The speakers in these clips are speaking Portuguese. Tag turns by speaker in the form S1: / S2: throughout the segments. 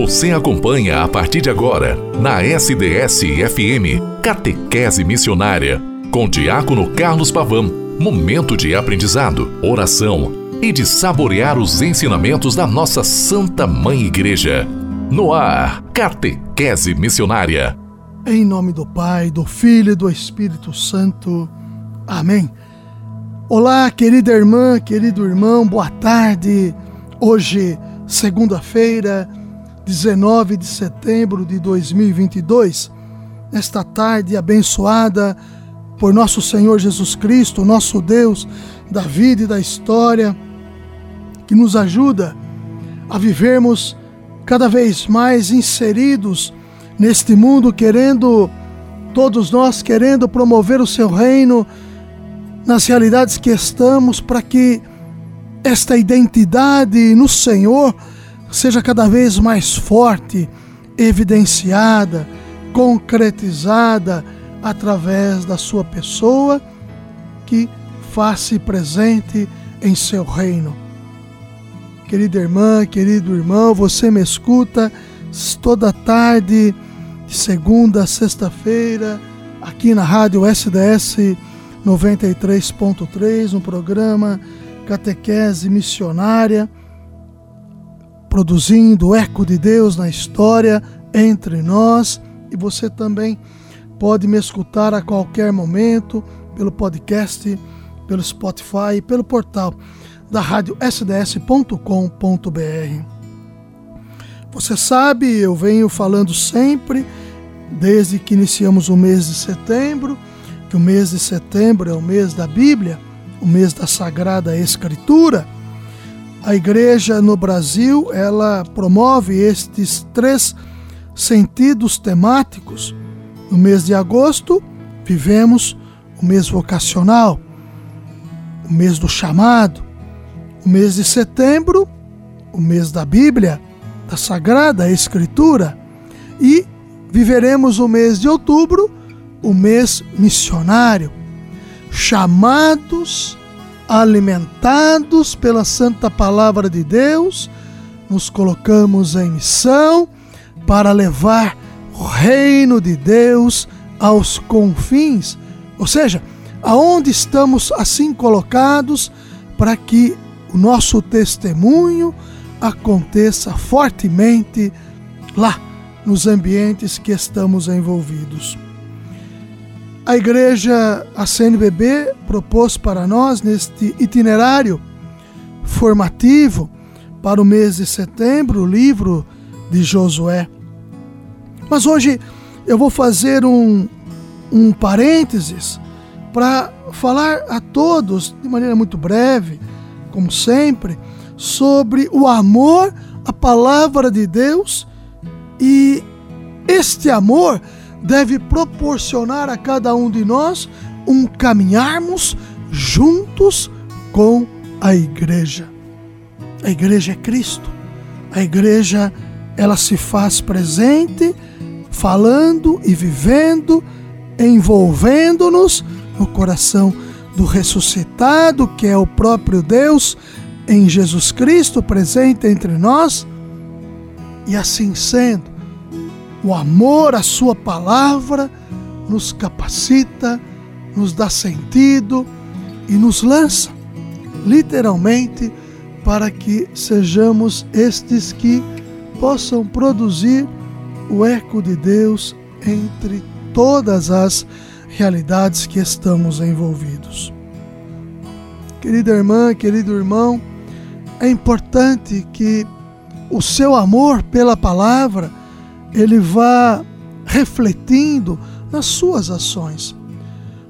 S1: Você acompanha a partir de agora, na SDS-FM, Catequese Missionária, com Diácono Carlos Pavão. Momento de aprendizado, oração e de saborear os ensinamentos da nossa Santa Mãe Igreja. No ar, Catequese Missionária.
S2: Em nome do Pai, do Filho e do Espírito Santo. Amém. Olá, querida irmã, querido irmão, boa tarde. Hoje, segunda-feira, 19 de setembro de 2022, nesta tarde abençoada por nosso Senhor Jesus Cristo, nosso Deus da vida e da história, que nos ajuda a vivermos cada vez mais inseridos neste mundo, querendo, todos nós querendo promover o seu reino nas realidades que estamos, para que esta identidade no Senhor seja cada vez mais forte, evidenciada, concretizada através da sua pessoa que faz-se presente em seu reino. Querida irmã, querido irmão, você me escuta toda tarde, de segunda a sexta-feira, aqui na Rádio SDS 93.3, no programa Catequese Missionária produzindo o eco de Deus na história entre nós e você também pode me escutar a qualquer momento pelo podcast, pelo Spotify, pelo portal da rádio sds.com.br. Você sabe, eu venho falando sempre, desde que iniciamos o mês de setembro, que o mês de setembro é o mês da Bíblia, o mês da Sagrada Escritura a igreja no Brasil, ela promove estes três sentidos temáticos. No mês de agosto, vivemos o mês vocacional, o mês do chamado. O mês de setembro, o mês da Bíblia, da Sagrada Escritura. E viveremos o mês de outubro, o mês missionário. Chamados alimentados pela santa palavra de Deus, nos colocamos em missão para levar o reino de Deus aos confins, ou seja, aonde estamos assim colocados para que o nosso testemunho aconteça fortemente lá nos ambientes que estamos envolvidos. A igreja, a CNBB, propôs para nós neste itinerário formativo para o mês de setembro o livro de Josué. Mas hoje eu vou fazer um, um parênteses para falar a todos, de maneira muito breve, como sempre, sobre o amor à palavra de Deus e este amor deve proporcionar a cada um de nós um caminharmos juntos com a igreja. A igreja é Cristo. A igreja ela se faz presente, falando e vivendo, envolvendo-nos no coração do ressuscitado, que é o próprio Deus em Jesus Cristo presente entre nós. E assim sendo, o amor à Sua palavra nos capacita, nos dá sentido e nos lança, literalmente, para que sejamos estes que possam produzir o eco de Deus entre todas as realidades que estamos envolvidos. Querida irmã, querido irmão, é importante que o seu amor pela palavra ele vá refletindo nas suas ações.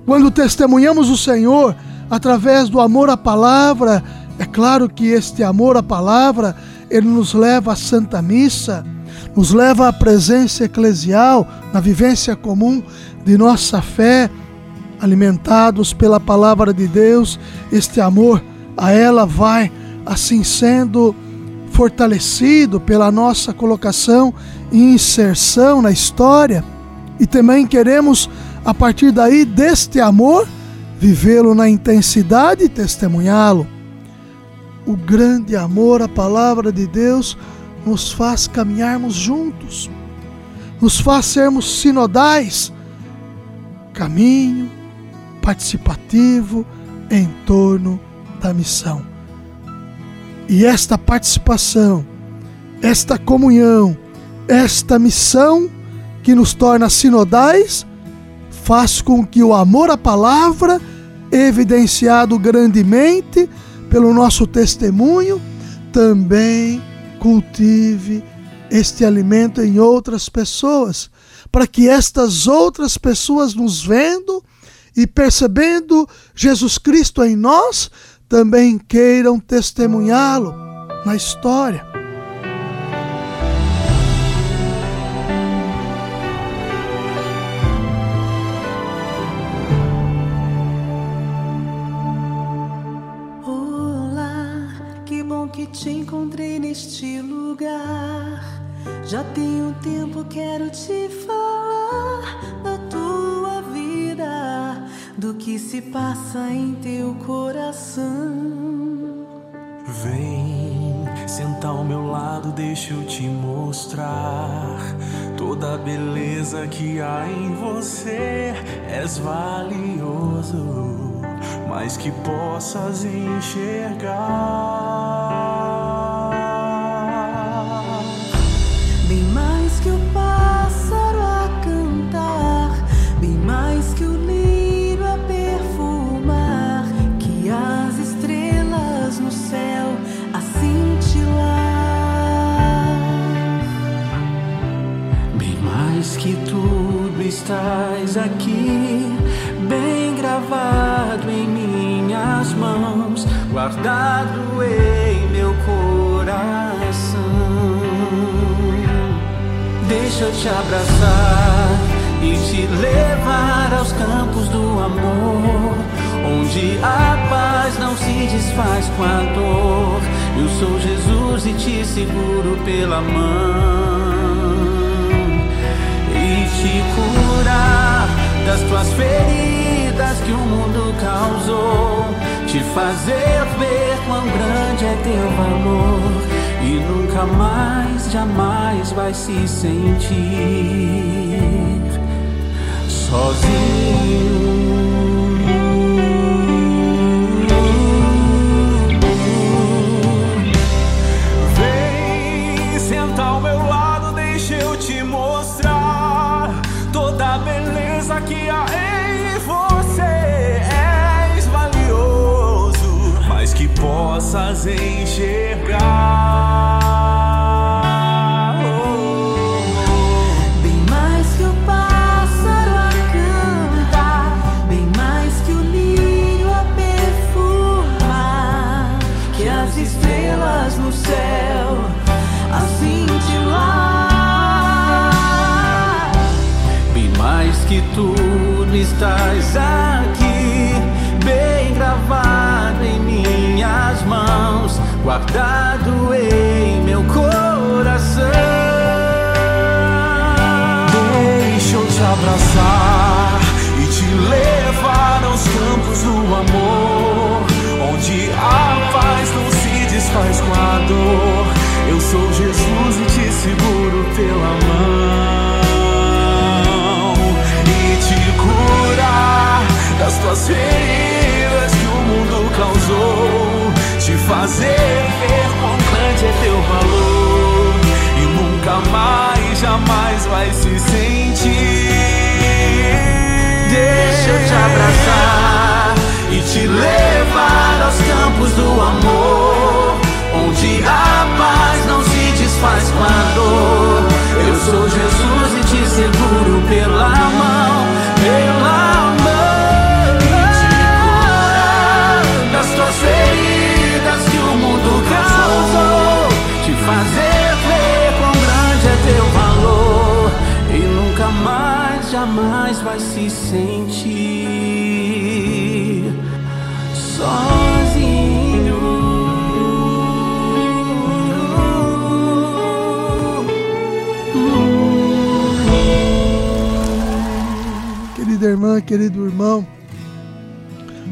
S2: Quando testemunhamos o Senhor através do amor à palavra, é claro que este amor à palavra, ele nos leva à Santa Missa, nos leva à presença eclesial, na vivência comum de nossa fé, alimentados pela palavra de Deus, este amor a ela vai assim sendo fortalecido pela nossa colocação inserção na história e também queremos, a partir daí, deste amor, vivê-lo na intensidade e testemunhá-lo. O grande amor à palavra de Deus nos faz caminharmos juntos, nos faz sermos sinodais, caminho participativo em torno da missão. E esta participação, esta comunhão, esta missão que nos torna sinodais, faz com que o amor à palavra, evidenciado grandemente pelo nosso testemunho, também cultive este alimento em outras pessoas, para que estas outras pessoas nos vendo e percebendo Jesus Cristo em nós, também queiram testemunhá-lo na história.
S3: te encontrei neste lugar. Já tem um tempo quero te falar do que se passa em teu coração.
S4: Vem, senta ao meu lado, deixa eu te mostrar toda a beleza que há em você. És valioso, mas que possas enxergar. Estás aqui, bem gravado em minhas mãos, guardado em meu coração. Deixa eu te abraçar e te levar aos campos do amor, onde a paz não se desfaz com a dor. Eu sou Jesus e te seguro pela mão te curar das tuas feridas que o mundo causou, te fazer ver quão grande é teu valor e nunca mais, jamais vai se sentir sozinho. Possas enxergar. Causou te fazer ver quão grande é teu valor e nunca mais, jamais vai se sentir. Deixa eu te abraçar e te levar aos campos do amor, onde a paz não se desfaz a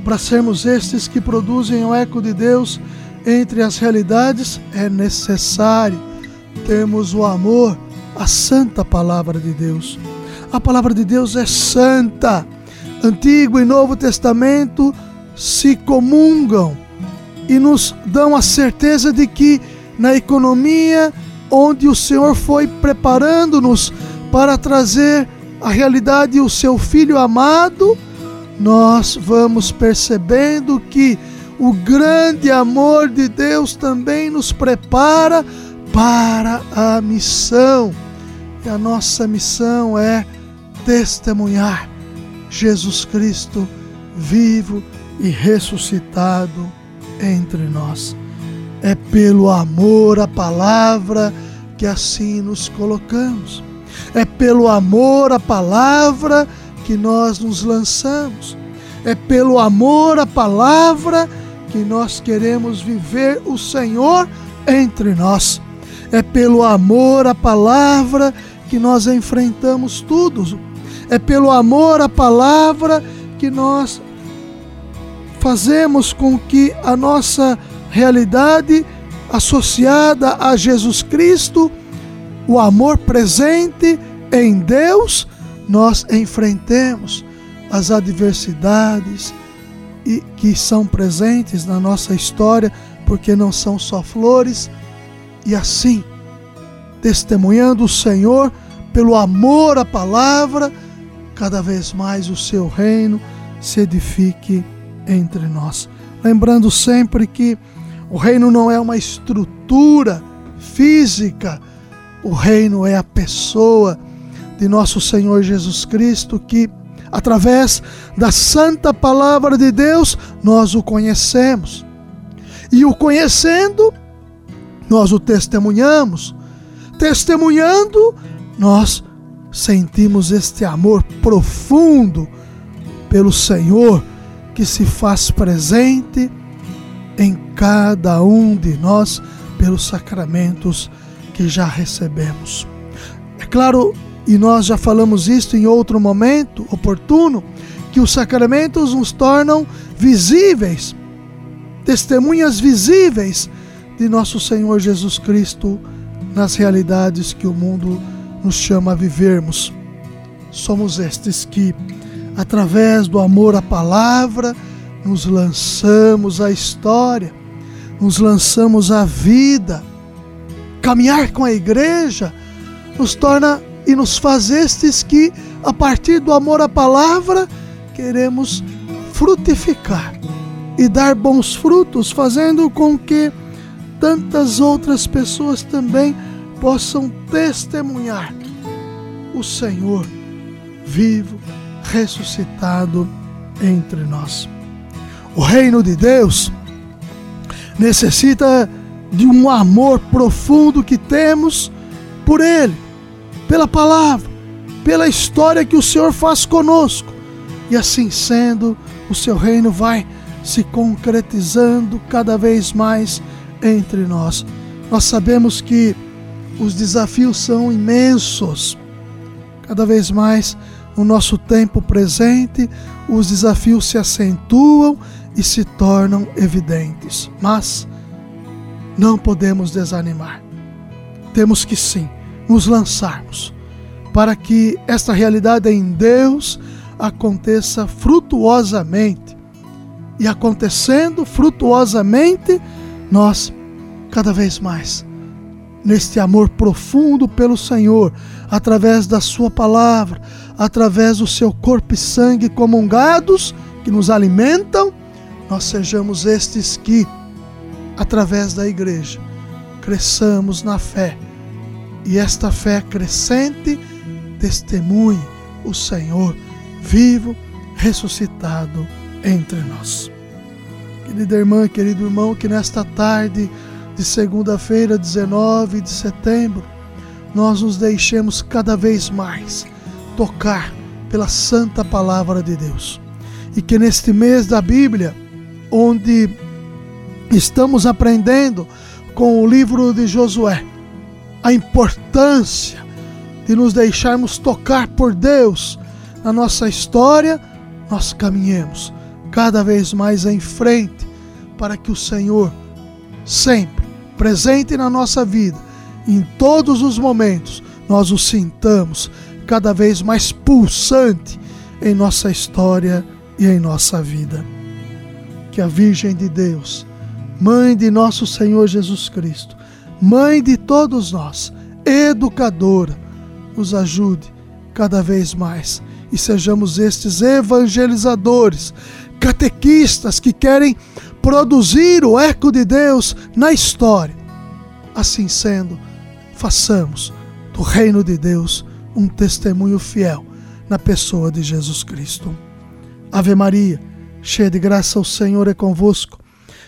S2: para sermos estes que produzem o eco de Deus entre as realidades, é necessário temos o amor à santa palavra de Deus. A palavra de Deus é santa. Antigo e Novo Testamento se comungam e nos dão a certeza de que na economia onde o Senhor foi preparando-nos para trazer a realidade o seu filho amado, nós vamos percebendo que o grande amor de Deus também nos prepara para a missão. E a nossa missão é testemunhar Jesus Cristo vivo e ressuscitado entre nós. É pelo amor à palavra que assim nos colocamos. É pelo amor à palavra que nós nos lançamos. É pelo amor à palavra que nós queremos viver o Senhor entre nós. É pelo amor à palavra que nós enfrentamos tudo. É pelo amor à palavra que nós fazemos com que a nossa realidade associada a Jesus Cristo, o amor presente em Deus, nós enfrentemos as adversidades e que são presentes na nossa história, porque não são só flores, e assim, testemunhando o Senhor pelo amor à palavra, cada vez mais o seu reino se edifique entre nós. Lembrando sempre que o reino não é uma estrutura física, o reino é a pessoa de nosso Senhor Jesus Cristo que através da santa palavra de Deus nós o conhecemos. E o conhecendo, nós o testemunhamos. Testemunhando, nós sentimos este amor profundo pelo Senhor que se faz presente em cada um de nós pelos sacramentos que já recebemos. É claro, e nós já falamos isto em outro momento oportuno, que os sacramentos nos tornam visíveis, testemunhas visíveis de nosso Senhor Jesus Cristo nas realidades que o mundo nos chama a vivermos. Somos estes que através do amor à palavra, nos lançamos à história, nos lançamos à vida. Caminhar com a igreja nos torna e nos faz estes que, a partir do amor à palavra, queremos frutificar e dar bons frutos, fazendo com que tantas outras pessoas também possam testemunhar o Senhor vivo ressuscitado entre nós. O reino de Deus necessita de um amor profundo que temos por Ele, pela palavra, pela história que o Senhor faz conosco. E assim sendo, o seu reino vai se concretizando cada vez mais entre nós. Nós sabemos que os desafios são imensos. Cada vez mais no nosso tempo presente, os desafios se acentuam e se tornam evidentes. Mas não podemos desanimar. Temos que sim nos lançarmos para que esta realidade em Deus aconteça frutuosamente. E acontecendo frutuosamente, nós cada vez mais neste amor profundo pelo Senhor, através da Sua palavra, através do seu corpo e sangue comungados, que nos alimentam, nós sejamos estes que, através da igreja, cresçamos na fé e esta fé crescente testemunhe o Senhor vivo, ressuscitado entre nós. Querida irmã, querido irmão, que nesta tarde de segunda-feira, 19 de setembro, nós nos deixemos cada vez mais tocar pela santa palavra de Deus. E que neste mês da Bíblia, onde estamos aprendendo com o livro de Josué, a importância de nos deixarmos tocar por Deus na nossa história, nós caminhemos cada vez mais em frente para que o Senhor sempre presente na nossa vida em todos os momentos nós o sintamos cada vez mais pulsante em nossa história e em nossa vida. Que a Virgem de Deus, Mãe de nosso Senhor Jesus Cristo, Mãe de todos nós, educadora, nos ajude cada vez mais e sejamos estes evangelizadores, catequistas que querem produzir o eco de Deus na história. Assim sendo, façamos do reino de Deus um testemunho fiel na pessoa de Jesus Cristo. Ave Maria, cheia de graça, o Senhor é convosco.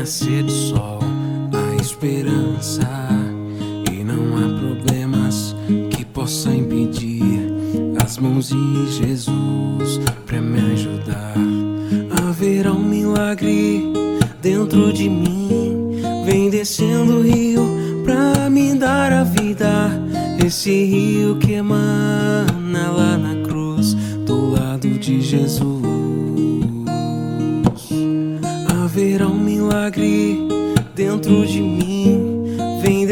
S5: nascer do sol a esperança e não há problemas que possam impedir as mãos de Jesus para me ajudar. Haverá um milagre dentro de mim, vem
S4: descendo o rio
S5: para me dar a vida. Esse rio que é emana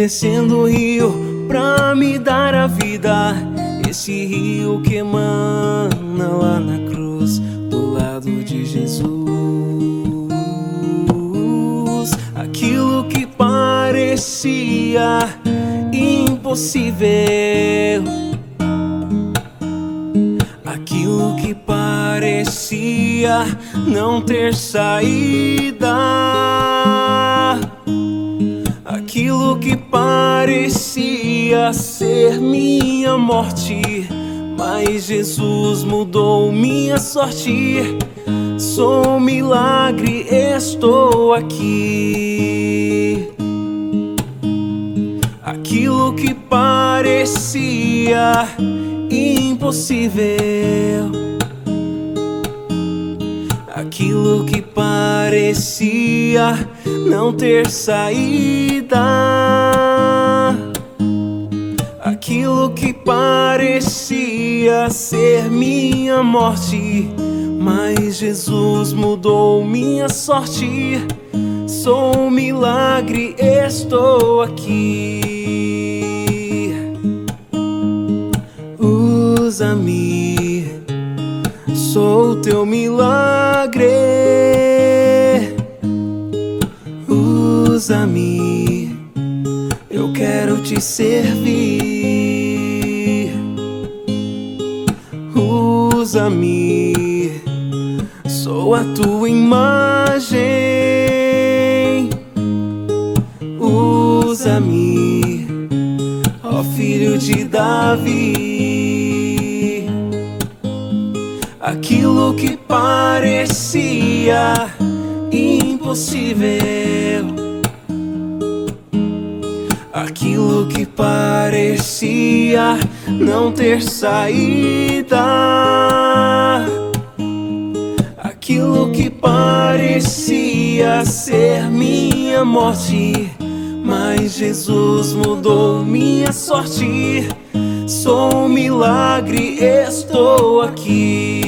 S5: descendo o rio
S4: pra me dar a vida. Esse rio que emana lá na cruz, do lado de Jesus. Aquilo que parecia impossível. Aquilo que parecia não ter saída aquilo que parecia ser minha morte. Mas Jesus mudou minha sorte. Sou um milagre, estou aqui. Aquilo que parecia impossível aquilo que parecia não ter saída, aquilo que parecia ser minha morte, mas Jesus mudou minha sorte. Sou um milagre, estou aqui. Usa-me, sou teu milagre. Usa-me, eu quero te servir. Usa-me, sou a tua imagem. Usa-me, ó filho de Davi. Aquilo que parecia impossível aquilo que parecia não ter saída, aquilo que parecia ser minha morte, mas Jesus mudou minha sorte. Sou um milagre, estou aqui.